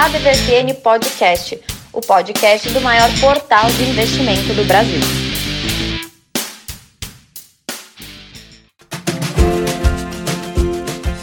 ADVFN Podcast, o podcast do maior portal de investimento do Brasil.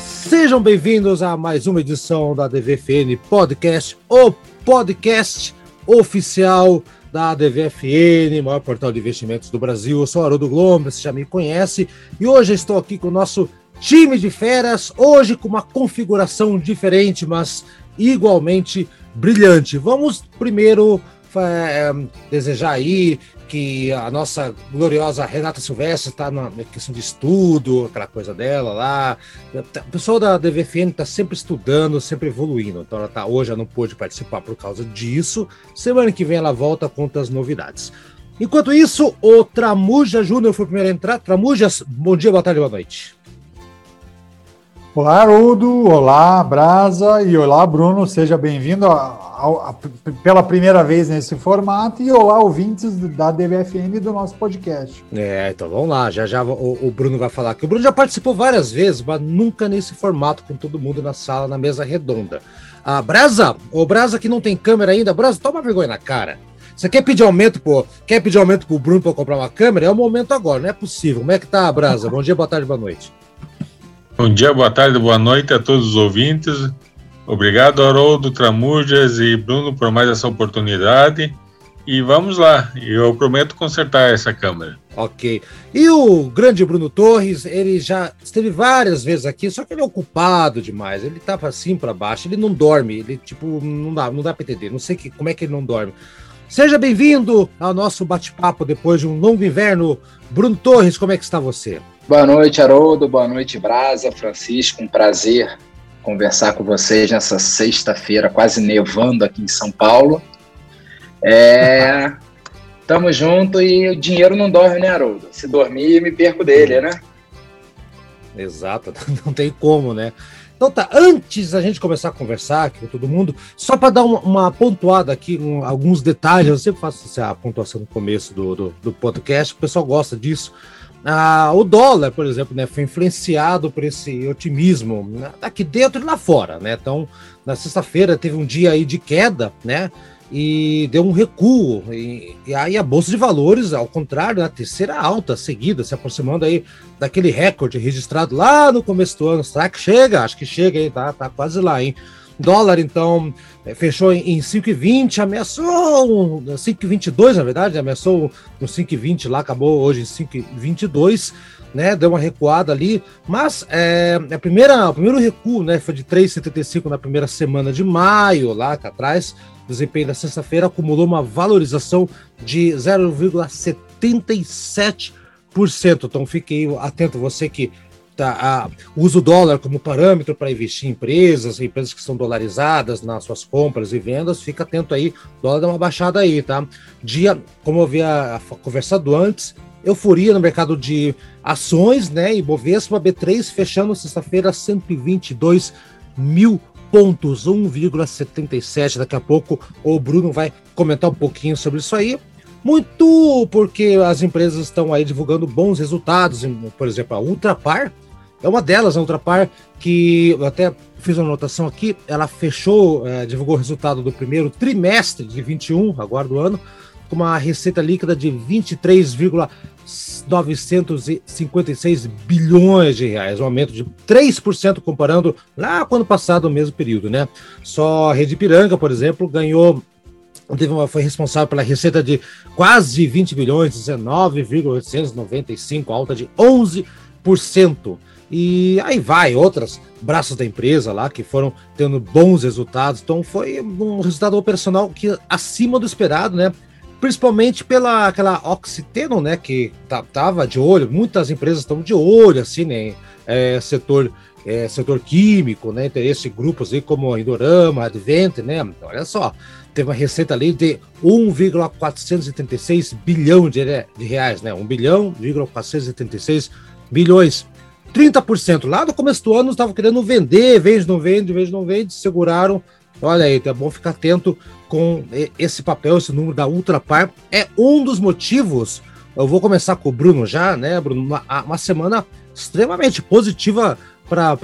Sejam bem-vindos a mais uma edição da DVFN Podcast, o podcast oficial da DVFN, maior portal de investimentos do Brasil. Eu sou Haroldo Gomes, você já me conhece, e hoje estou aqui com o nosso time de feras, hoje com uma configuração diferente, mas igualmente brilhante. Vamos primeiro é, desejar aí que a nossa gloriosa Renata Silvestre está na questão de estudo, aquela coisa dela lá. O pessoal da DVFN está sempre estudando, sempre evoluindo. Então ela tá, hoje ela não pôde participar por causa disso. Semana que vem ela volta com as novidades. Enquanto isso, o Tramuja Júnior foi o primeiro a entrar. Tramujas, bom dia, boa tarde, boa noite. Olá, Haroldo, olá, Brasa e olá, Bruno, seja bem-vindo pela primeira vez nesse formato e olá, ouvintes da DVFN do nosso podcast. É, então vamos lá, já já o, o, Bruno vai falar que o Bruno já participou várias vezes, mas nunca nesse formato com todo mundo na sala, na mesa redonda. A Brasa, o Brasa que não tem câmera ainda, Brasa, toma vergonha na cara. Você quer pedir aumento pro, quer pedir aumento pro Bruno para comprar uma câmera? É o momento agora, não é possível. Como é que tá, Brasa? Bom dia, boa tarde, boa noite. Bom dia, boa tarde, boa noite a todos os ouvintes. Obrigado, Haroldo, Tramujas e Bruno, por mais essa oportunidade. E vamos lá, eu prometo consertar essa câmera. Ok. E o grande Bruno Torres, ele já esteve várias vezes aqui, só que ele é ocupado demais. Ele tava assim para baixo, ele não dorme, ele tipo, não dá, não dá para entender. Não sei que, como é que ele não dorme. Seja bem-vindo ao nosso bate-papo depois de um longo inverno. Bruno Torres, como é que está você? Boa noite, Haroldo. Boa noite, Brasa, Francisco. Um prazer conversar com vocês nessa sexta-feira, quase nevando aqui em São Paulo. É, tamo junto e o dinheiro não dorme, né, Haroldo? Se dormir, me perco dele, né? Exato, não tem como, né? Então tá, antes da gente começar a conversar aqui com todo mundo, só para dar uma, uma, pontuada aqui, um, alguns detalhes, eu sempre faço a pontuação no começo do, do, do podcast, o pessoal gosta disso. Ah, o dólar, por exemplo, né, foi influenciado por esse otimismo né, aqui dentro e lá fora, né? Então, na sexta-feira teve um dia aí de queda, né? E deu um recuo. E, e aí a bolsa de valores, ao contrário, na terceira alta seguida, se aproximando aí daquele recorde registrado lá no começo do ano. Será que chega? Acho que chega aí, tá, tá quase lá, hein? Dólar, então, é, fechou em 5,20, ameaçou 5,22, na verdade, ameaçou no 5,20 lá, acabou hoje em 5,22, né? Deu uma recuada ali, mas é, a primeira, o primeiro recuo, né? Foi de 3,75 na primeira semana de maio, lá atrás. O desempenho da sexta-feira acumulou uma valorização de 0,77%. Então fique atento, você que tá, a, usa o dólar como parâmetro para investir em empresas, empresas que são dolarizadas nas suas compras e vendas, fica atento aí, dólar dá uma baixada aí, tá? Dia, como eu havia conversado antes, euforia no mercado de ações, né? E Bovespa B3 fechando sexta-feira 122 mil pontos, 1,77. Daqui a pouco o Bruno vai comentar um pouquinho sobre isso aí. Muito porque as empresas estão aí divulgando bons resultados, por exemplo, a Ultrapar é uma delas, a Ultrapar, que eu até fiz uma anotação aqui, ela fechou, é, divulgou o resultado do primeiro trimestre de 21, agora do ano, com uma receita líquida de 23,956 bilhões de reais, um aumento de 3% comparando lá com o ano passado, o mesmo período, né? Só a Rede Piranga, por exemplo, ganhou foi responsável pela receita de quase 20 bilhões, 19,895, alta de 11%. E aí vai, outras braços da empresa lá que foram tendo bons resultados. Então foi um resultado operacional que acima do esperado, né? Principalmente pela aquela Oxiteno, né? Que tava de olho, muitas empresas estão de olho, assim, né? É, setor, é, setor químico, né? Interesse grupos aí como a Indorama, Advent, né? Então, olha só, teve uma receita ali de 1,476 bilhão de, de reais, né? 1 bilhão, 476 bilhões 30%. Lá no começo do ano estavam querendo vender, vende, não vende, vende, não vende, seguraram. Olha aí, é bom ficar atento com esse papel, esse número da Ultrapar. É um dos motivos. Eu vou começar com o Bruno já, né, Bruno? Uma, uma semana extremamente positiva para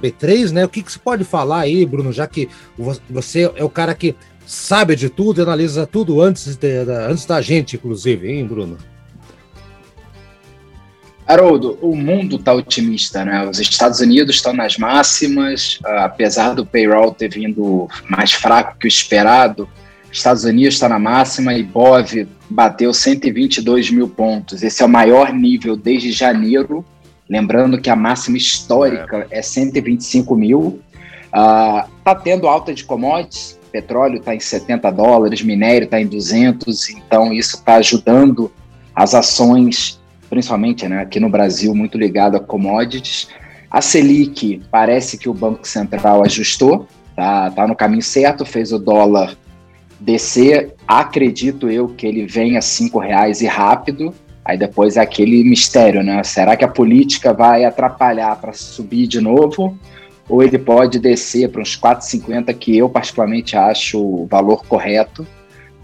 B3, né? O que, que você pode falar aí, Bruno, já que você é o cara que sabe de tudo analisa tudo antes, de, antes da gente, inclusive, hein, Bruno? Haroldo, o mundo está otimista, né? Os Estados Unidos estão nas máximas, apesar do payroll ter vindo mais fraco que o esperado, Estados Unidos está na máxima e Bov bateu 122 mil pontos. Esse é o maior nível desde janeiro. Lembrando que a máxima histórica é, é 125 mil. Está uh, tendo alta de commodities, petróleo está em 70 dólares, minério está em 200, então isso está ajudando as ações, principalmente né, aqui no Brasil, muito ligado a commodities. A Selic, parece que o Banco Central ajustou, tá, tá no caminho certo, fez o dólar descer, acredito eu que ele venha a cinco reais e rápido. Aí depois é aquele mistério, né? Será que a política vai atrapalhar para subir de novo? Ou ele pode descer para uns 4,50, que eu particularmente acho o valor correto.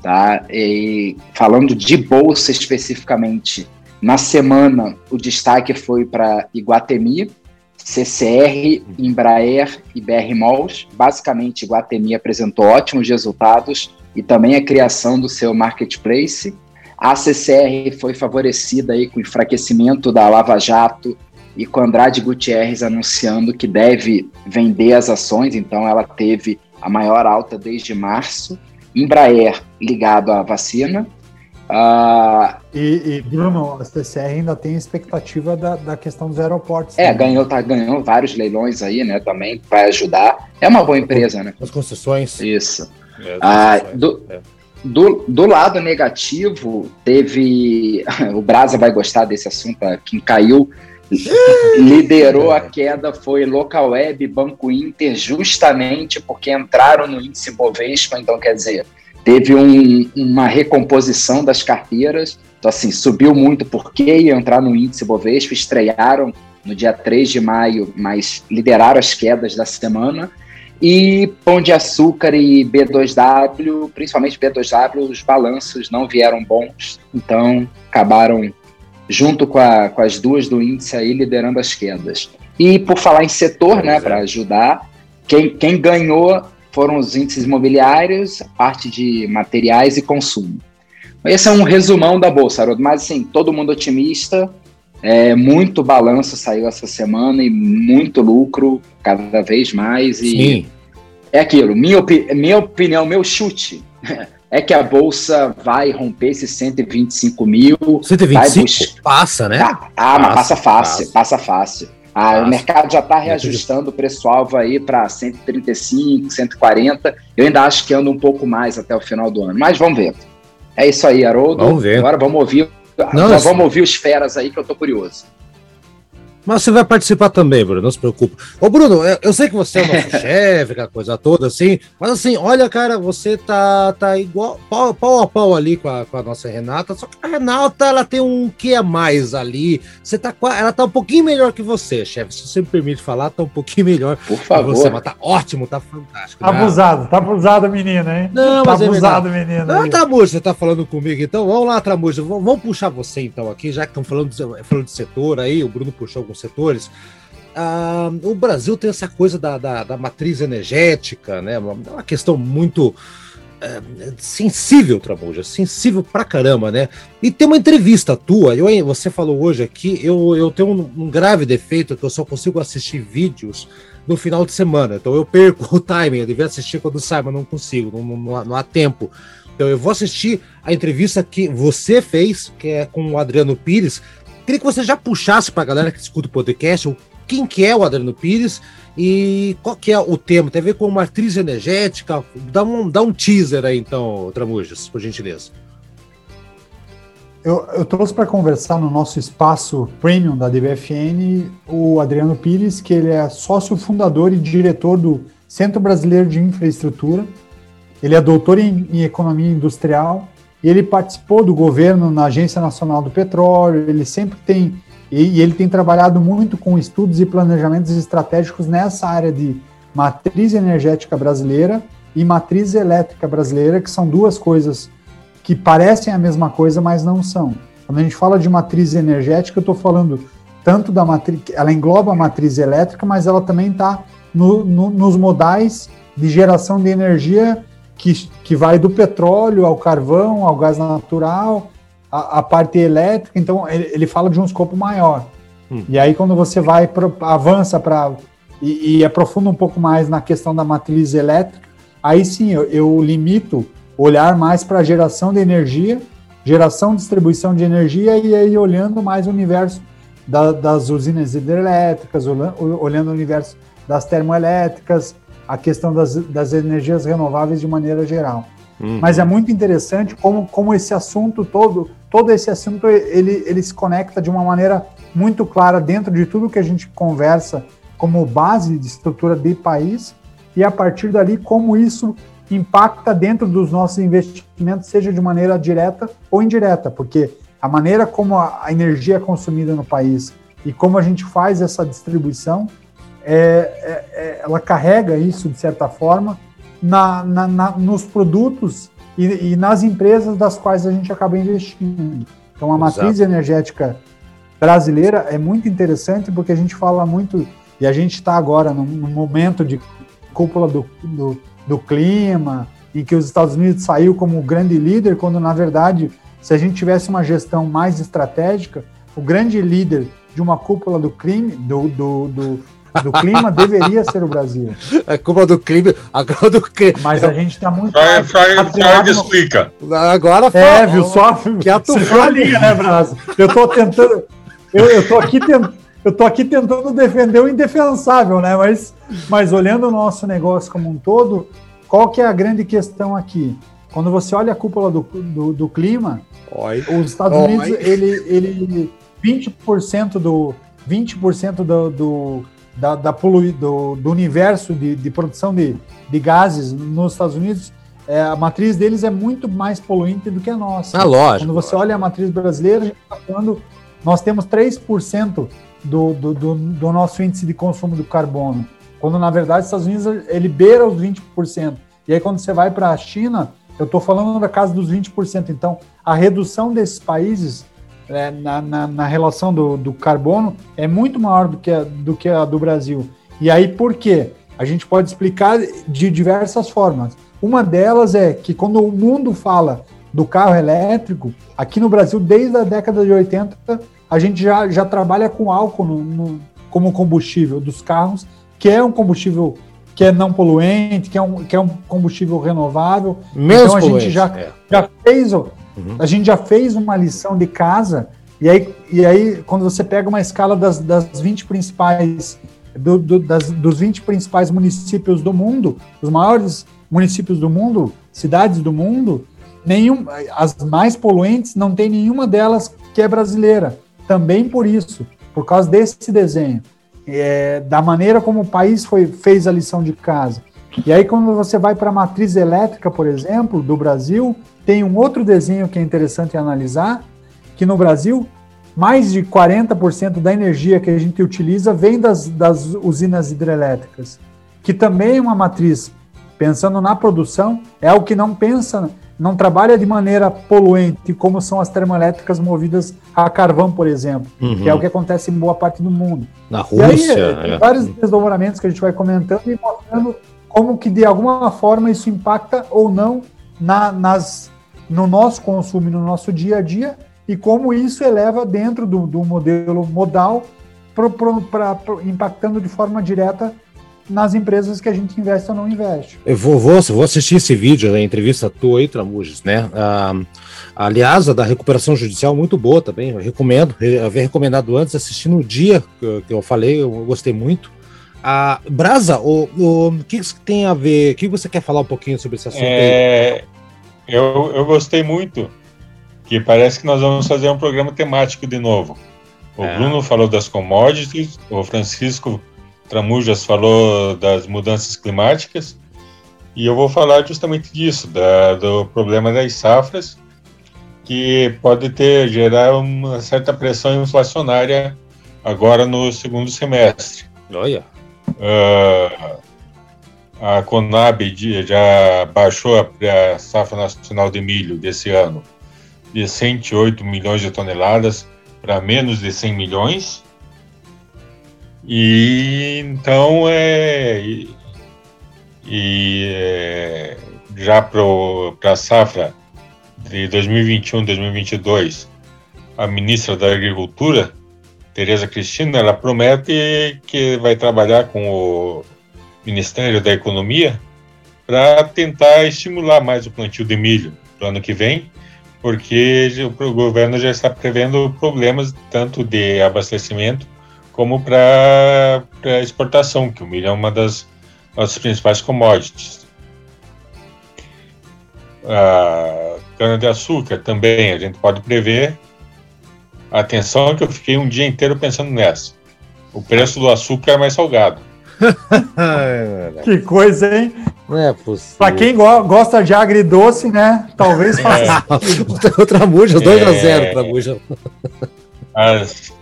Tá? E falando de bolsa especificamente, na semana o destaque foi para Iguatemi, CCR, Embraer e BR Malls. Basicamente, Iguatemi apresentou ótimos resultados e também a criação do seu marketplace. A CCR foi favorecida aí com o enfraquecimento da Lava Jato e com Andrade Gutierrez anunciando que deve vender as ações, então ela teve a maior alta desde março. Embraer ligado à vacina. Uh, e, e, Bruno, a CCR ainda tem expectativa da, da questão dos aeroportos. É, ganhou, tá, ganhou vários leilões aí, né? Também vai ajudar. É uma boa empresa, né? As concessões. Isso. É, ah, do, é. do, do lado negativo, teve. O Brasa vai gostar desse assunto, quem caiu. liderou a queda foi Local Web, Banco Inter, justamente porque entraram no índice Bovespa, então quer dizer, teve um, uma recomposição das carteiras, então assim, subiu muito porque ia entrar no índice Bovespa, estrearam no dia 3 de maio, mas lideraram as quedas da semana, e Pão de Açúcar e B2W, principalmente B2W, os balanços não vieram bons, então acabaram junto com, a, com as duas do índice aí liderando as quedas. E por falar em setor, né, para ajudar, quem, quem ganhou foram os índices imobiliários, a parte de materiais e consumo. Esse é um resumão da bolsa, Haroldo, mas assim, todo mundo otimista, é, muito balanço saiu essa semana e muito lucro cada vez mais. E Sim. é aquilo. Minha, opi minha opinião, meu chute é que a bolsa vai romper esses 125 mil. 125? Passa, né? Ah, ah mas passa fácil, passa, passa fácil. Ah. O mercado já está reajustando o preço-alvo aí para 135, 140. Eu ainda acho que anda um pouco mais até o final do ano, mas vamos ver. É isso aí, Haroldo. Vamos ver. Agora vamos ouvir não, vamos ouvir os feras aí que eu tô curioso. Mas você vai participar também, Bruno, não se preocupe. Ô, Bruno, eu sei que você é o nosso chefe, aquela coisa toda, assim, mas assim, olha, cara, você tá, tá igual, pau, pau a pau ali com a, com a nossa Renata, só que a Renata, ela tem um que a mais ali, você tá, ela tá um pouquinho melhor que você, chefe, se você me permite falar, tá um pouquinho melhor Por favor. você, mas tá ótimo, tá fantástico. Tá abusado, tá abusado menina, hein? Não, tá mas é abusado é menina. Não, Tramujo, você tá falando comigo, então, vamos lá, Tramujo, vamos puxar você então aqui, já que estamos falando, falando de setor aí, o Bruno puxou alguns setores. Ah, o Brasil tem essa coisa da, da, da matriz energética, né? Uma, uma questão muito é, sensível, Tramuja, sensível pra caramba, né? E tem uma entrevista tua, eu, você falou hoje aqui, eu, eu tenho um, um, grave defeito que eu só consigo assistir vídeos no final de semana, então eu perco o timing, eu devia assistir quando sai, mas não consigo, não, não, não há tempo. Então eu vou assistir a entrevista que você fez, que é com o Adriano Pires, Queria que você já puxasse para a galera que escuta o podcast quem que é o Adriano Pires e qual que é o tema. Tem a ver com matriz energética? Dá um, dá um teaser aí, então, Tramujas, por gentileza. Eu, eu trouxe para conversar no nosso espaço premium da DBFN o Adriano Pires, que ele é sócio fundador e diretor do Centro Brasileiro de Infraestrutura. Ele é doutor em, em Economia Industrial ele participou do governo na Agência Nacional do Petróleo, ele sempre tem, e, e ele tem trabalhado muito com estudos e planejamentos estratégicos nessa área de matriz energética brasileira e matriz elétrica brasileira, que são duas coisas que parecem a mesma coisa, mas não são. Quando a gente fala de matriz energética, eu estou falando tanto da matriz, ela engloba a matriz elétrica, mas ela também está no, no, nos modais de geração de energia que, que vai do petróleo ao carvão, ao gás natural, a, a parte elétrica. Então, ele, ele, fala de um escopo maior. Hum. E aí, quando você vai, pro, avança para. E, e, aprofunda um pouco mais na questão da matriz elétrica, aí sim eu, eu limito olhar mais para a geração de energia, geração, distribuição de energia, e aí olhando mais o universo da, das usinas hidrelétricas, olhando o universo das termoelétricas, a questão das, das energias renováveis de maneira geral. Uhum. Mas é muito interessante como, como esse assunto todo, todo esse assunto, ele, ele se conecta de uma maneira muito clara dentro de tudo que a gente conversa como base de estrutura de país e a partir dali como isso impacta dentro dos nossos investimentos, seja de maneira direta ou indireta, porque a maneira como a, energia é consumida no país e como a gente faz essa distribuição, é, é, é, ela carrega isso, de certa forma, na, na, na nos produtos e, e, nas empresas das quais a gente acaba investindo. Então, a matriz energética brasileira é muito interessante porque a gente fala muito, e a gente está agora num, num, momento de cúpula do, do, do clima, em que os Estados Unidos saiu como grande líder, quando na verdade se a gente tivesse uma gestão mais estratégica, o grande líder de uma cúpula do crime, do, do, do, do clima deveria ser o Brasil. A cúpula do crime, a cúpula do crime. Mas a gente está muito. Freud explica. Agora fala. É, viu? Só que a tua linha, né, Brasa? Eu estou tentando. Eu, eu tô aqui tentando. Eu tô aqui tentando defender o indefensável, né? Mas, mas olhando o nosso negócio como um todo, qual que é a grande questão aqui? Quando você olha a cúpula do, do, do clima, Oi. os Estados Oi. Unidos, ele, ele 20% do 20% do, do, da, da polui, do, do universo de, de produção de, de gases nos Estados Unidos, é, a matriz deles é muito mais poluente do que a nossa. Ah, lógico. Quando você olha a matriz brasileira, a gente está falando, nós temos 3% do, do, do, do nosso índice de consumo do carbono, quando na verdade os Estados Unidos ele beira os 20%. E aí quando você vai para a China, eu estou falando da casa dos 20%. Então, a redução desses países é, na, na, na, relação do, do, carbono é muito maior do que, a, do que a do Brasil. E aí, por quê? A gente pode explicar de diversas formas. Uma delas é que quando o mundo fala do carro elétrico, aqui no Brasil, desde a década de 80, a gente já, já trabalha com álcool no, no, como combustível dos carros, que é um combustível que é não poluente, que é um, que é um combustível renovável. Menos então a gente já, é. já fez, uhum. a gente já fez uma lição de casa, e aí, e aí quando você pega uma escala das, das 20 principais, do, do, das, dos 20 principais municípios do mundo, os maiores municípios do mundo, cidades do mundo, nenhum, as mais poluentes, não tem nenhuma delas que é brasileira. Também por isso, por causa desse desenho é, da maneira como o país foi, fez a lição de casa. E aí, quando você vai para a matriz elétrica, por exemplo, do Brasil, tem um outro desenho que é interessante analisar, que no Brasil, mais de 40% da energia que a gente utiliza vem das, das usinas hidrelétricas, que também é uma matriz, pensando na produção, é o que não pensa não trabalha de maneira poluente, como são as termoelétricas movidas a carvão, por exemplo, uhum. que é o que acontece em boa parte do mundo. Na Rússia. E aí, é. vários desdobramentos que a gente vai comentando e mostrando como que de alguma forma isso impacta ou não na, nas, no nosso consumo, no nosso dia a dia, e como isso eleva dentro do, do modelo modal, pro, pro, pra, pro, impactando de forma direta nas empresas que a gente investe ou não investe. Eu vou, vou, vou assistir esse vídeo, a entrevista tua aí, Tramujas, né? Ah, aliás, a da recuperação judicial muito boa também, eu recomendo, eu havia recomendado antes, assistir no dia que eu falei, eu gostei muito. Ah, Brasa, o, o, que, que tem a ver, o que você quer falar um pouquinho sobre esse assunto é, Eu, eu gostei muito, que parece que nós vamos fazer um programa temático de novo. O é. Bruno falou das commodities, o Francisco Tramujas falou das mudanças climáticas, e eu vou falar justamente disso, da, do problema das safras, que pode ter gerar uma certa pressão inflacionária agora no segundo semestre. Olha. Uh, a Conab já baixou a, safra nacional de milho desse ano de 108 milhões de toneladas para menos de 100 milhões E então é. E, e é, já para a safra de 2021-2022, a ministra da Agricultura, Tereza Cristina, ela promete que vai trabalhar com o Ministério da Economia para tentar estimular mais o plantio de milho para o ano que vem, porque o governo já está prevendo problemas tanto de abastecimento como para exportação, que o milho é uma das nossas principais commodities. A cana-de-açúcar também, a gente pode prever. Atenção que eu fiquei um dia inteiro pensando nessa. O preço do açúcar é mais salgado. que coisa, hein? Não é possível. Pra quem go gosta de agridoce, né? Talvez faça. É. Outra muja, 2x0 é... pra muja. As,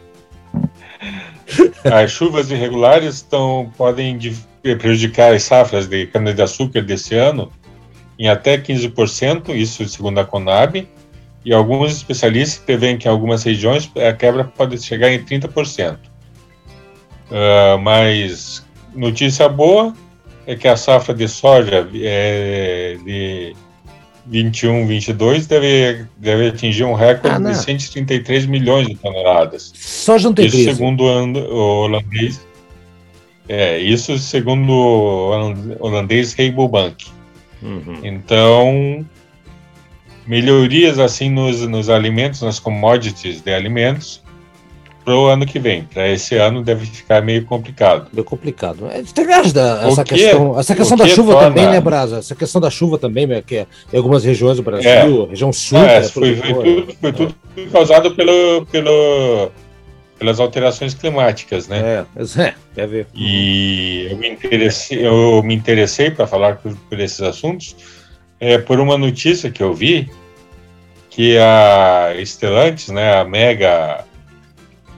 as chuvas irregulares estão, podem prejudicar as safras de cana-de-açúcar desse ano em até 15%, isso segundo a Conab, e alguns especialistas prevêem que em algumas regiões a quebra pode chegar em 30%. Uh, ah, mas notícia boa é que a safra de soja é, de 21, 22 deve, deve atingir um recorde ah, de 133 milhões de toneladas. Soja não tem Isso crise. segundo o holandês. É, isso segundo o holandês Rabobank. Uhum. Então, melhorias assim nos, nos alimentos, nas commodities de alimentos, para o ano que vem. Para esse ano deve ficar meio complicado. Meio complicado. É, tem essa que, questão, essa questão da chuva torna... também, né, Brasa? Essa questão da chuva também, né, que é em algumas regiões do Brasil, é. região sul. É, foi, foi, tudo, foi tudo causado pelo, pelo, pelas alterações climáticas, né? É, é, quer ver. E eu me interessei, eu me interessei para falar por, por, esses assuntos é, por uma notícia que eu vi que a Stellantis, né, a mega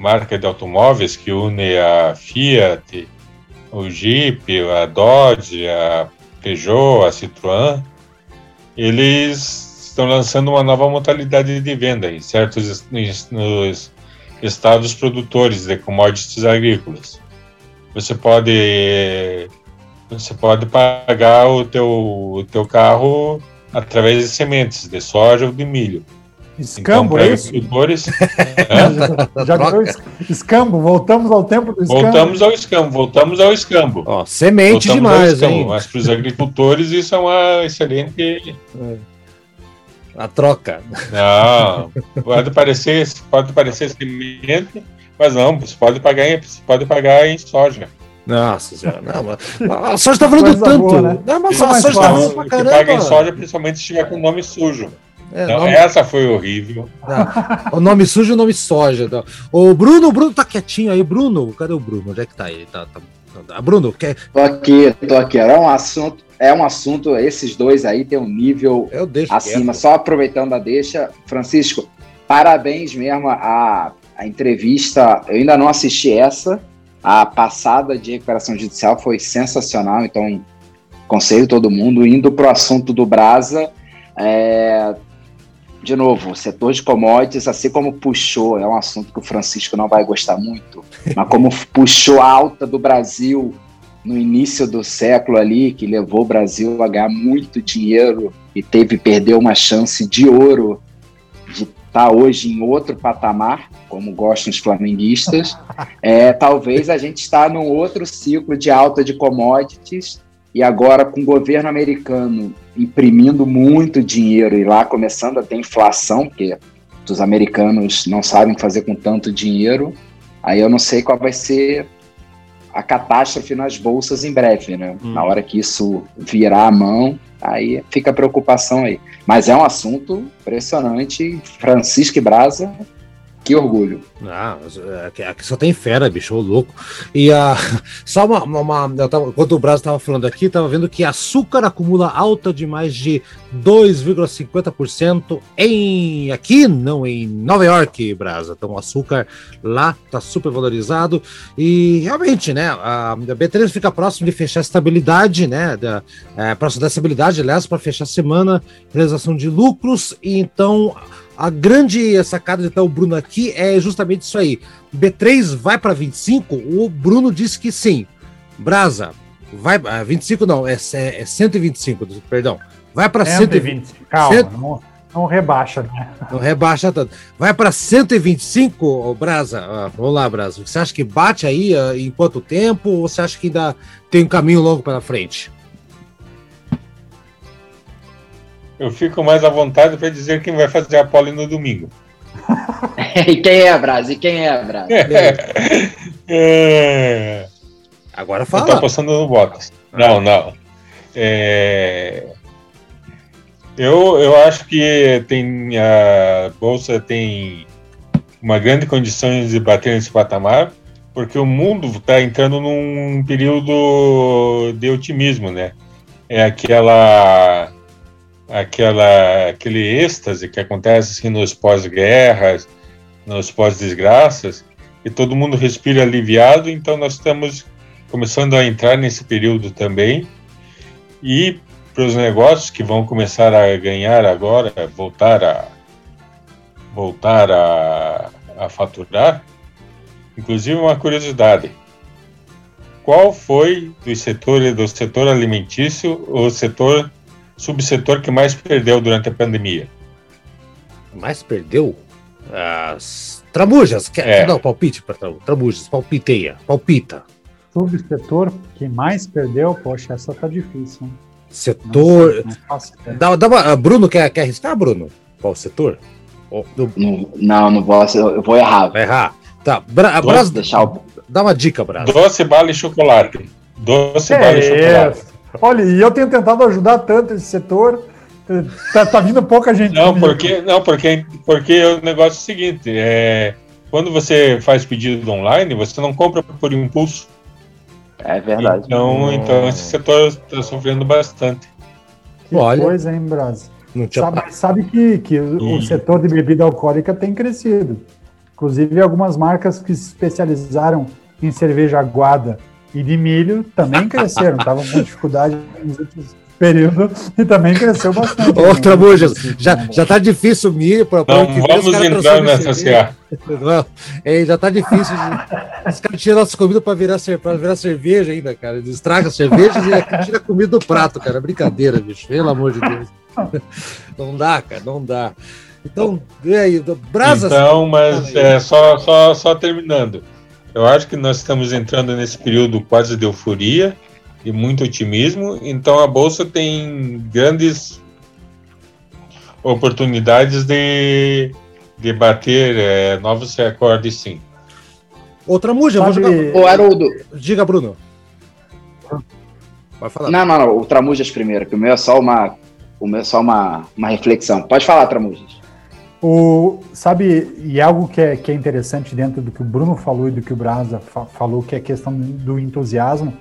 marca de automóveis que une a Fiat, o Jeep, a Dodge, a Peugeot, a Citroën, eles estão lançando uma nova modalidade de venda em certos nos estados produtores de commodities agrícolas. Você pode você pode pagar o teu, o teu carro através de sementes de soja ou de milho. Escambo, então, é isso? já, já virou escambo, voltamos ao tempo do escambo. Voltamos ao escambo, voltamos ao escambo. Ó, semente voltamos demais, hein? Mas para os agricultores isso é uma excelente... É. A troca. Não, pode parecer, pode parecer semente, mas não, você pode pagar em, você pode pagar em soja. Nossa senhora, não, mas a soja tá falando tanto. Boa, né? Não, mas a soja tá falando pra caramba. Você paga em soja, principalmente se estiver com o nome sujo. É, não, nome... Essa foi horrível. Não, o nome sujo e o nome soja. O Bruno, o Bruno tá quietinho aí. Bruno, cadê o Bruno? Onde é que tá ele? Tá, tá... tá Bruno, quer. Tô aqui, tô aqui. É um assunto, é um assunto, esses dois aí tem um nível acima. Quieto. Só aproveitando a deixa, Francisco, parabéns mesmo a, a entrevista. Eu ainda não assisti essa. A passada de recuperação judicial foi sensacional, então conselho todo mundo. Indo para o assunto do Brasa, é, de novo, o setor de commodities, assim como puxou, é um assunto que o Francisco não vai gostar muito, mas como puxou a alta do Brasil no início do século ali, que levou o Brasil a ganhar muito dinheiro e teve perder uma chance de ouro de estar tá hoje em outro patamar, como gostam os flamenguistas, é, talvez a gente está num outro ciclo de alta de commodities e agora com o governo americano imprimindo muito dinheiro e lá começando a ter inflação, porque os americanos não sabem fazer com tanto dinheiro, aí eu não sei qual vai ser a catástrofe nas bolsas em breve, né? Hum. Na hora que isso virar a mão, aí fica a preocupação aí. Mas é um assunto impressionante. Francisco e Brasa que orgulho. Ah, aqui só tem fera, bicho, ô louco. E a, só uma. uma eu tava, enquanto o Brasil estava falando aqui, estava vendo que açúcar acumula alta de mais de 2,50% em. Aqui, não, em Nova York, Brasa. Então, o açúcar lá está super valorizado. E realmente, né, a, a B3 fica próximo de fechar a estabilidade, né? Da, é, próximo da estabilidade, aliás, para fechar a semana, realização de lucros. E então a grande sacada de estar o Bruno aqui é justamente isso aí. B3 vai para 25? O Bruno disse que sim. Brasa, vai. 25 não, é, é 125, perdão. Vai para 120. 120. Calma, Cent... não, não, rebaixa, né? Não rebaixa tanto. Vai para 125, Brasa. Ah, vamos lá, Brasa. Você acha que bate aí uh, em quanto tempo? Ou você acha que ainda tem um caminho longo pela frente? Eu fico mais à vontade para dizer quem vai fazer a pole no domingo. e quem é a Brasa? E quem é a Brasa? É. Agora fala. Eu tô apostando no Bottas. Não, não. É... Eu, eu acho que tem a Bolsa tem uma grande condição de bater nesse patamar, porque o mundo está entrando num período de otimismo, né? É aquela aquela aquele êxtase que acontece assim nos pós-guerras, nos pós-desgraças, e todo mundo respira aliviado, então nós estamos começando a entrar nesse período também. E para os negócios que vão começar a ganhar agora, voltar a voltar a, a faturar, inclusive uma curiosidade. Qual foi do setor do setor alimentício o setor subsetor que mais perdeu durante a pandemia? Mais perdeu? As tramujas. Quer, é. dar um palpite para tramujas? Palpiteia, palpita. Subsetor que mais perdeu? Poxa, essa tá difícil. Hein? Setor. Não, dá, dá uma, Bruno quer, quer arriscar, Bruno? Qual setor? do... não, não, não vou, eu vou errar. Vai errar. Tá, Bra Bras, deixar o... dá uma dica, Bras. Doce, bala e chocolate. Doce, é bala e chocolate. Olha, e eu tenho tentado ajudar tanto esse setor. Tá, tá vindo pouca gente. Não, porque, não porque, porque o negócio é o seguinte: é, quando você faz pedido online, você não compra por impulso. É verdade. Então, então esse setor está sofrendo bastante. Que Olha, coisa, hein, Brasil? Sabe, sabe, que, que o setor de bebida alcoólica tem crescido. Inclusive, algumas marcas que se especializaram em cerveja aguada e de milho também cresceram. Estavam com dificuldade nos últimos período e também cresceu bastante. Outra né? Bujas, já, já tá difícil o milho para Não, que vamos entrar nessa CA. É, já tá difícil. De... Os caras tiram nossa comida para virar, pra virar cerveja ainda, cara. Eles estragam cerveja e tira a comida do prato, cara. Brincadeira, bicho. Pelo amor de Deus. Não dá, cara, não dá. Então, e aí, brasas. Então, mas é, só, só, só terminando. Eu acho que nós estamos entrando nesse período quase de euforia e muito otimismo. Então a bolsa tem grandes oportunidades de, de bater é, novos recordes, sim. Outra muja, vou jogar. Ô, Haroldo. Diga, Bruno. Vai falar. Não, não, não. O Tramujas primeiro, que o meu é só uma, o meu é só uma, uma reflexão. Pode falar, Tramujas. O, sabe, e algo que é, que é interessante dentro do que o Bruno falou e do que o Brasa fa falou, que é a questão do entusiasmo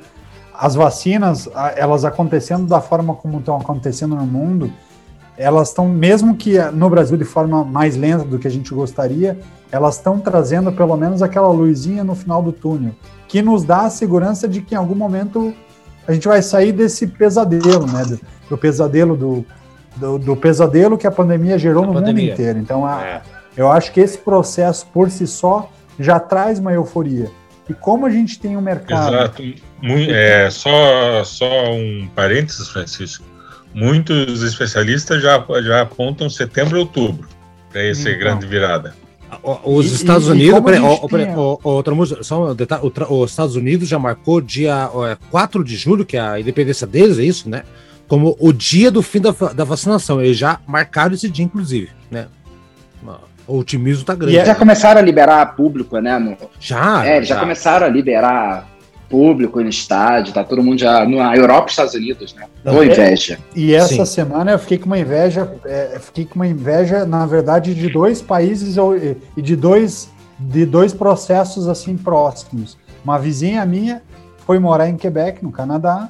as vacinas, elas acontecendo da forma como estão acontecendo no mundo, elas estão, mesmo que no Brasil de forma mais lenta do que a gente gostaria, elas estão trazendo pelo menos aquela luzinha no final do túnel, que nos dá a segurança de que em algum momento a gente vai sair desse pesadelo, né? Do, do pesadelo do, do, do, pesadelo que a pandemia gerou a no pandemia. mundo inteiro. Então, a, é. eu acho que esse processo por si só já traz uma euforia. E como a gente tem um mercado. Exato. É, só, só um parênteses, Francisco. Muitos especialistas já, já apontam setembro e outubro para essa então, grande virada. Os Estados e, Unidos, outra música, só um detalhe, os Estados Unidos já marcou dia 4 de julho, que é a independência deles, é isso, né? Como o dia do fim da, da vacinação. Eles já marcaram esse dia, inclusive, né? O otimismo tá grande. E já começaram a liberar público, né? No... Já. É, já, já começaram a liberar público no estádio, tá todo mundo já. Na Europa e Estados Unidos, né? Boa é, inveja. E essa Sim. semana eu fiquei com uma inveja, é, fiquei com uma inveja, na verdade, de dois países e de dois, de dois processos assim próximos. Uma vizinha minha foi morar em Quebec, no Canadá.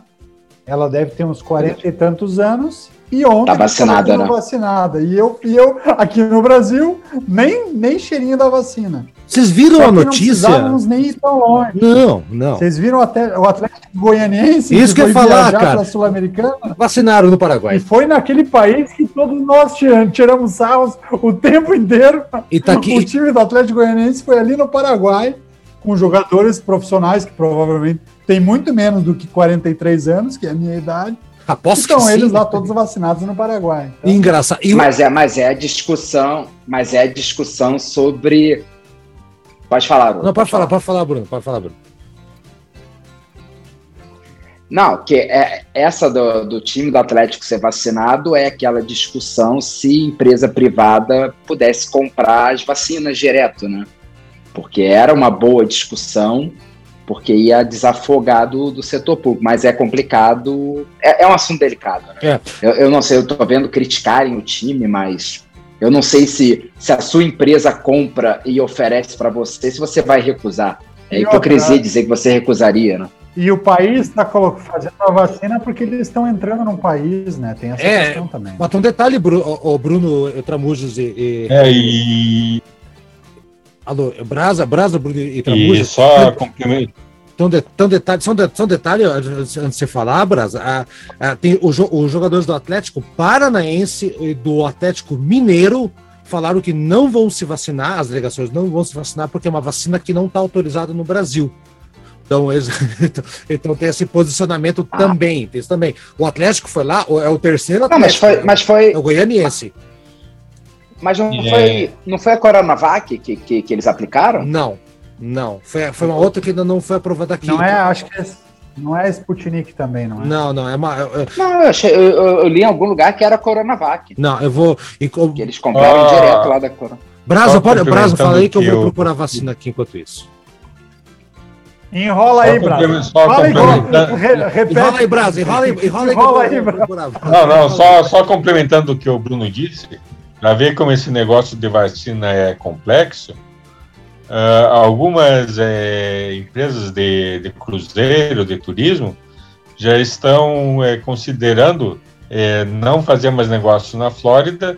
Ela deve ter uns 40 e tantos anos e ontem tá vacinada, né? vacinada. E eu, e eu, aqui no Brasil, nem, nem cheirinho da vacina. Vocês viram a notícia? Não nem ir tão longe. Não, não. Vocês viram até o Atlético Goianiense? Isso que, que eu ia falar, cara. Sul-Americana? Vacinaram no Paraguai. E foi naquele país que todos nós tiramos sarros o tempo inteiro. E tá aqui... O time do Atlético Goianiense foi ali no Paraguai, com jogadores profissionais que provavelmente têm muito menos do que 43 anos, que é a minha idade. Aposto então, que eles sim. lá todos vacinados no Paraguai. Então... Engraçado. E... Mas, é, mas é a discussão, mas é a discussão sobre Pode falar, Bruno. Não, pode, falar, pode falar, Bruno. Pode falar, Bruno. Não, que é, essa do, do time do Atlético ser vacinado é aquela discussão se empresa privada pudesse comprar as vacinas direto, né? Porque era uma boa discussão, porque ia desafogar do, do setor público, mas é complicado, é, é um assunto delicado, né? É. Eu, eu não sei, eu tô vendo criticarem o time, mas eu não sei se, se a sua empresa compra e oferece para você, se você vai recusar. É hipocrisia dizer que você recusaria, né? E o país está fazendo a vacina porque eles estão entrando no país, né? Tem essa é, questão também. Mas um detalhe, Bruno, o Bruno Tramujas e, e. É, e. Alô, Brasa, Brasa, Bruno e Tramujas. E só complemento. Então, de, então detalhe, só, de, só um detalhe, antes de você falar, Brasa, a, a, tem o, os jogadores do Atlético Paranaense e do Atlético Mineiro falaram que não vão se vacinar, as delegações não vão se vacinar porque é uma vacina que não está autorizada no Brasil. Então, eles, então tem esse posicionamento ah. também, tem isso também. O Atlético foi lá, é o terceiro Atlético, não, mas foi, mas foi... é o goianiense. Mas não, é. foi, não foi a Coronavac que, que, que eles aplicaram? Não, não. Foi, foi uma outra que ainda não foi aprovada aqui. Não é, acho que é, não é Sputnik também, não é? Não, não, é uma. É, não, eu, achei, eu, eu, li em algum lugar que era Coronavac. Não, eu vou. E, que eles compraram ah, direto lá da Coronavac. Brasa, pode, Brasa, fala aí que eu vou procurar vacina aqui enquanto isso. Enrola aí, Brasa. Fala. Enrola aí, Brasa. Enrola aí, enrola aí, enrola aí Brasa. Não, não, só, só complementando o que o Bruno disse, para ver como esse negócio de vacina é complexo, uh, algumas é, empresas de, de, cruzeiro, de turismo, já estão é, considerando é, não fazer mais negócios na Flórida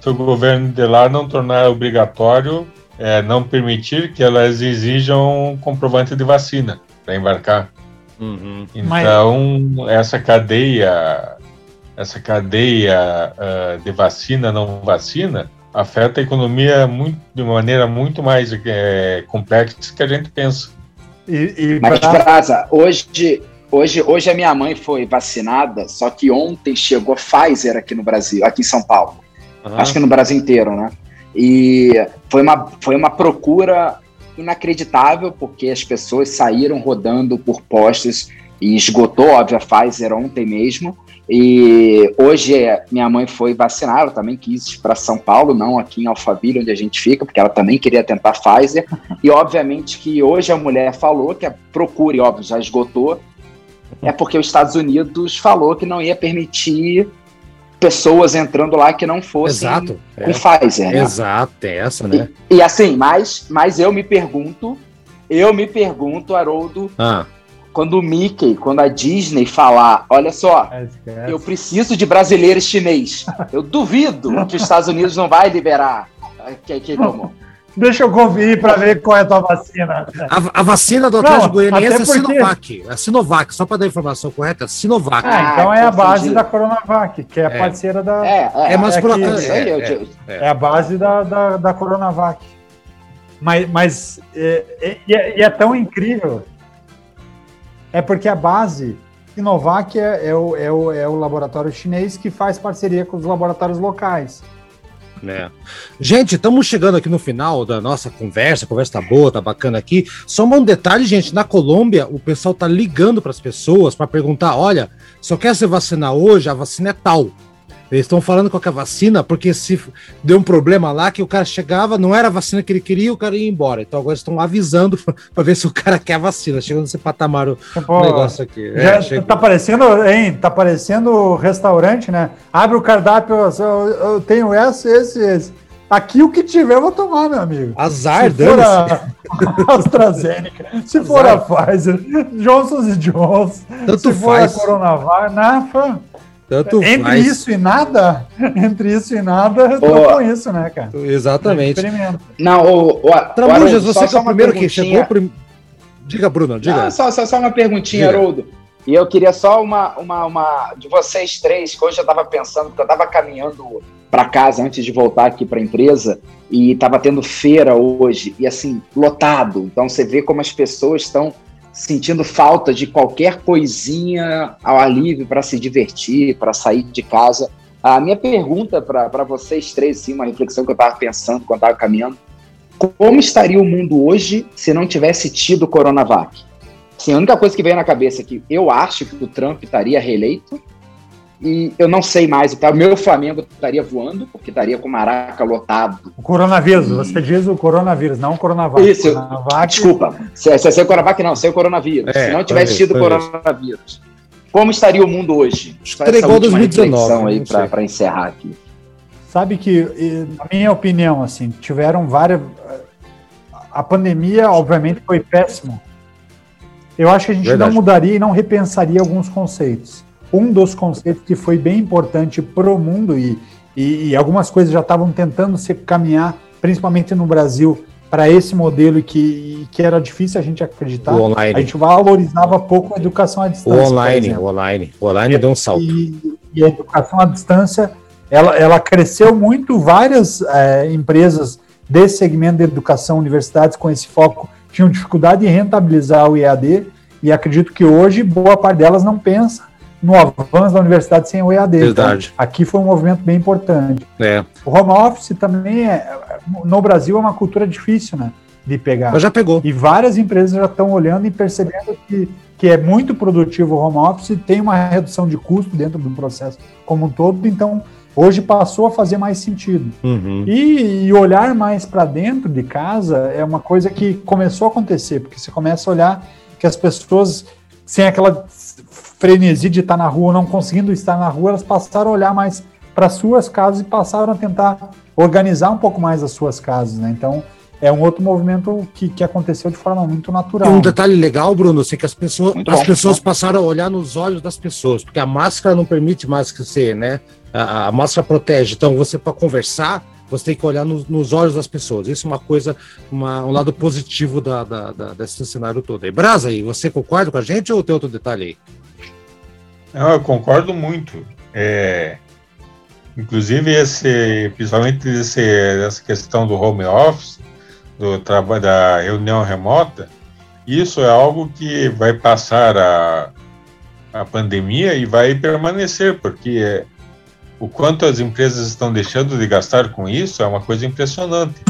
se o governo de lá não tornar obrigatório é, não permitir que elas exijam comprovante de vacina para embarcar. Uhum. Então, Mas... essa cadeia, essa cadeia uh, de vacina, não vacina, afeta a economia muito, de maneira muito mais é, complexa que a gente pensa. E, e Mas, Praza, hoje, hoje, hoje a minha mãe foi vacinada, só que ontem chegou Pfizer aqui no Brasil, aqui em São Paulo. Uhum. Acho que no Brasil inteiro, né? E foi uma, foi uma procura inacreditável, porque as pessoas saíram rodando por postos e esgotou, óbvio, a Pfizer ontem mesmo. E hoje minha mãe foi vacinar, ela também quis ir para São Paulo, não aqui em Alphaville, onde a gente fica, porque ela também queria tentar Pfizer. E obviamente que hoje a mulher falou que a procure, óbvio, já esgotou, é porque os Estados Unidos falou que não ia permitir pessoas entrando lá que não fossem Exato, com é. Pfizer. Né? Exato, é essa, né? E, e, assim, mas, mas eu me pergunto, eu me pergunto, Haroldo, ah. Quando o Mickey, quando a Disney falar, olha só, é, eu preciso de brasileiro chinês, eu duvido que os Estados Unidos não vai liberar. Que, que, como? Deixa eu conferir para ver qual é a tua vacina. A, a vacina do Atlético Goianiense é porque... Sinovac. É Sinovac, só para dar a informação correta, é Sinovac. Ah, então é a base da Coronavac, que é a é. parceira da. É, é, é, mas é, pro... é, é, é, a base da, da, da Coronavac. Mas, mas é, e é, tão incrível. É porque a base Sinovac é, é, o, é, o, é o laboratório chinês que faz parceria com os laboratórios locais. É. Gente, estamos chegando aqui no final da nossa conversa. A conversa tá boa, tá bacana aqui. Só um detalhe, gente: na Colômbia, o pessoal tá ligando para as pessoas para perguntar: olha, só quer se vacinar hoje, a vacina é tal. Eles estão falando com a vacina porque se deu um problema lá que o cara chegava, não era a vacina que ele queria, o cara ia embora. Então agora estão avisando para ver se o cara quer a vacina. Chegando nesse patamar o Pô, negócio aqui. Já é, tá parecendo, hein? Tá parecendo restaurante, né? Abre o cardápio, eu, eu tenho esse, esse, esse. Aqui o que tiver eu vou tomar, meu amigo. Azar, se for a AstraZeneca, se Azar. for a Pfizer, Johnson Johnson, Tanto se for a Coronavac, Nafa, Tanto entre faz. isso e nada, entre isso e nada, eu tô com isso, né, cara? Exatamente. Não, o, o, Tramujas, você que é o primeiro que chegou. Prim... Diga, Bruno, diga. Não, só, só, só uma perguntinha, diga. Haroldo. E eu queria só uma, uma, uma de vocês três, que hoje eu estava pensando, porque eu estava caminhando para casa antes de voltar aqui para a empresa e estava tendo feira hoje e assim lotado. Então você vê como as pessoas estão sentindo falta de qualquer coisinha ao alívio para se divertir, para sair de casa. A minha pergunta para vocês três, sim, uma reflexão que eu estava pensando quando estava caminhando, como estaria o mundo hoje se não tivesse tido o Coronavac? Sim, a única coisa que veio na cabeça é que eu acho que o Trump estaria reeleito e eu não sei mais o meu Flamengo estaria voando, porque estaria com o Maraca lotado. O coronavírus, e... você diz o coronavírus, não o coronavac. Isso, coronavac... desculpa. Se, se, se é o coronavac, não, se é o coronavírus. É, se não tivesse tido o coronavírus. Como estaria o mundo hoje? Estaria igual 2019. aí para encerrar aqui. Sabe que, na minha opinião, assim, tiveram várias. A pandemia, obviamente, foi péssimo. Eu acho que a gente Verdade. não mudaria e não repensaria alguns conceitos um dos conceitos que foi bem importante para o mundo e, e, e, algumas coisas já estavam tentando se caminhar, principalmente no Brasil, para esse modelo que, que era difícil a gente acreditar. O online. A gente valorizava pouco a educação à distância. O online, o online. O online deu um salto. E, e, a educação à distância, ela, ela cresceu muito, várias é, empresas desse segmento de educação, universidades com esse foco, tinham dificuldade em rentabilizar o EAD, e acredito que hoje boa parte delas não pensa no avanço da universidade sem o EAD. Então, Verdade. Então, aqui foi um movimento bem importante. É. O home office também é, no Brasil é uma cultura difícil, né? De pegar. Mas já pegou. E várias empresas já estão olhando e percebendo que, que é muito produtivo o home office, tem uma redução de custo dentro do processo como um todo, então hoje passou a fazer mais sentido. Uhum. E, e, olhar mais para dentro de casa é uma coisa que começou a acontecer, porque você começa a olhar que as pessoas, sem aquela frenesi de estar na rua, não conseguindo estar na rua, elas passaram a olhar mais para suas casas e passaram a tentar organizar um pouco mais as suas casas, né? Então, é um outro movimento que, que aconteceu de forma muito natural. Um detalhe legal, Bruno, assim, que as pessoas, as pessoas passaram a olhar nos olhos das pessoas, porque a máscara não permite mais que você, né? A, a máscara protege. Então, você para conversar, você tem que olhar no, nos olhos das pessoas. Isso é uma coisa, uma, um lado positivo da, da, da, desse cenário todo. E Brasa, aí, você concorda com a gente ou tem outro detalhe aí? Eu concordo muito. É, inclusive, esse, principalmente esse, essa questão do home office, do trabalho da reunião remota, isso é algo que vai passar a, a pandemia e vai permanecer, porque é, o quanto as empresas estão deixando de gastar com isso é uma coisa impressionante.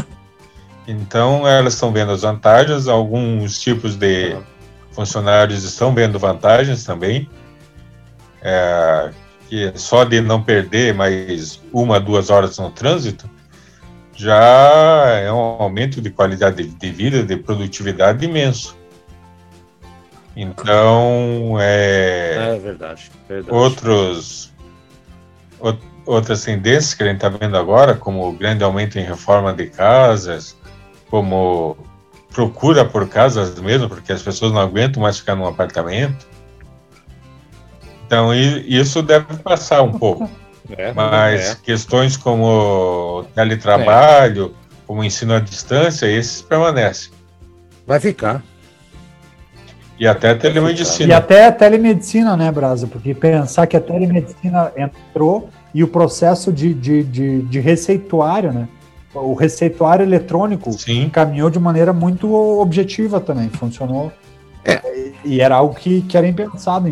Então, elas estão vendo as vantagens, alguns tipos de funcionários estão vendo vantagens também é, que só de não perder mais uma, duas horas no trânsito, já é um aumento de qualidade de vida, de produtividade imenso. Então, é, é verdade, verdade. Outros, outras tendências que a gente está vendo agora, como o grande aumento em reforma de casas, como procura por casas mesmo, porque as pessoas não aguentam mais ficar num apartamento. Então, isso deve passar um pouco. É, Mas é. questões como teletrabalho, é. como ensino à distância, esses permanecem. Vai ficar. E até a telemedicina. E até a telemedicina, né, Brasa? Porque pensar que a telemedicina entrou e o processo de, de, de, de receituário, né? O receituário eletrônico Sim. caminhou de maneira muito objetiva também, funcionou. É. E era algo que, que era impensado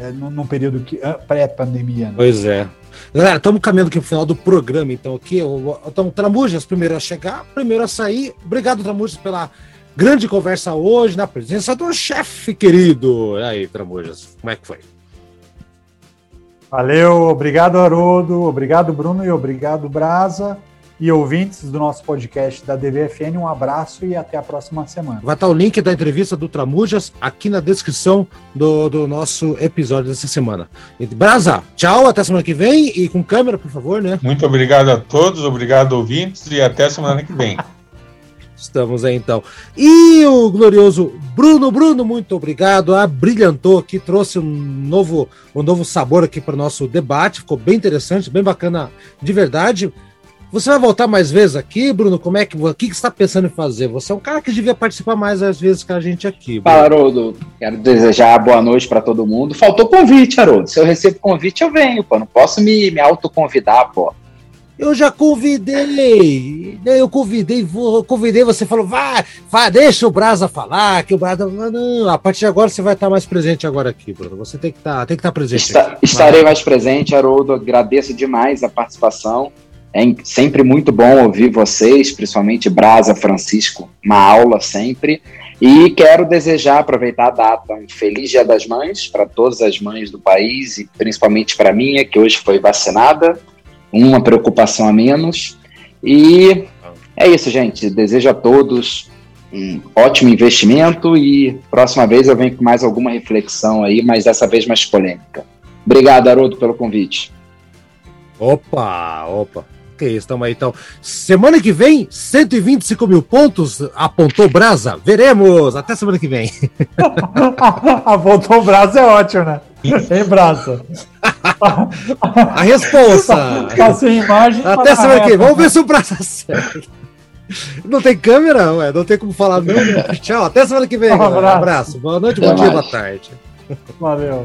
é, num período pré-pandemia. Né? Pois é. Galera, estamos caminhando aqui pro final do programa, então aqui. Então, Tramujas, primeiro a chegar, primeiro a sair. Obrigado, Tramujas, pela grande conversa hoje, na presença do chefe querido. E aí, Tramujas, como é que foi? Valeu, obrigado, Haroldo, obrigado, Bruno, e obrigado, Brasa e ouvintes do nosso podcast da DVFN, um abraço e até a próxima semana. Vai estar o link da entrevista do Tramujas aqui na descrição do, do nosso episódio dessa semana. Brasa, tchau, até semana que vem e com câmera, por favor, né? Muito obrigado a todos, obrigado ouvintes e até semana que vem. Estamos aí então. E o glorioso Bruno, Bruno, muito obrigado. Abrilhantou aqui, trouxe um novo, um novo sabor aqui para o nosso debate. Ficou bem interessante, bem bacana de verdade. Você vai voltar mais vezes aqui, Bruno? Como é que o que, que você está pensando em fazer? Você é um cara que devia participar mais às vezes com a gente aqui. Bruno. Fala, Haroldo. Quero desejar boa noite para todo mundo. Faltou convite, Haroldo. Se eu recebo convite, eu venho, pô. Não posso me, me autoconvidar, pô. Eu já convidei. Eu convidei, eu convidei, você falou, vai, vai, deixa o Brasa falar, que o Brasa. Não, a partir de agora você vai estar mais presente agora aqui, Bruno. Você tem que estar, tem que estar presente. Está, estarei mais presente, Haroldo. Agradeço demais a participação. É sempre muito bom ouvir vocês, principalmente Brasa, Francisco, uma aula sempre. E quero desejar, aproveitar a data, um feliz Dia das Mães para todas as mães do país e principalmente para a minha, que hoje foi vacinada uma preocupação a menos. E é isso, gente. Desejo a todos um ótimo investimento e próxima vez eu venho com mais alguma reflexão aí, mas dessa vez mais polêmica. Obrigado, Haroldo, pelo convite. Opa, opa. Estamos aí então. Semana que vem, 125 mil pontos, apontou Brasa. Veremos. Até semana que vem. apontou Brasa é ótimo, né? Hein, Brasa? A resposta. Passei imagem. Até semana que vem. Vamos ver se o Brasa acerta. Não tem câmera? Ué, não tem como falar não. Tchau, até semana que vem. Um abraço. Abraço. Boa noite, bom dia, boa tarde. Valeu.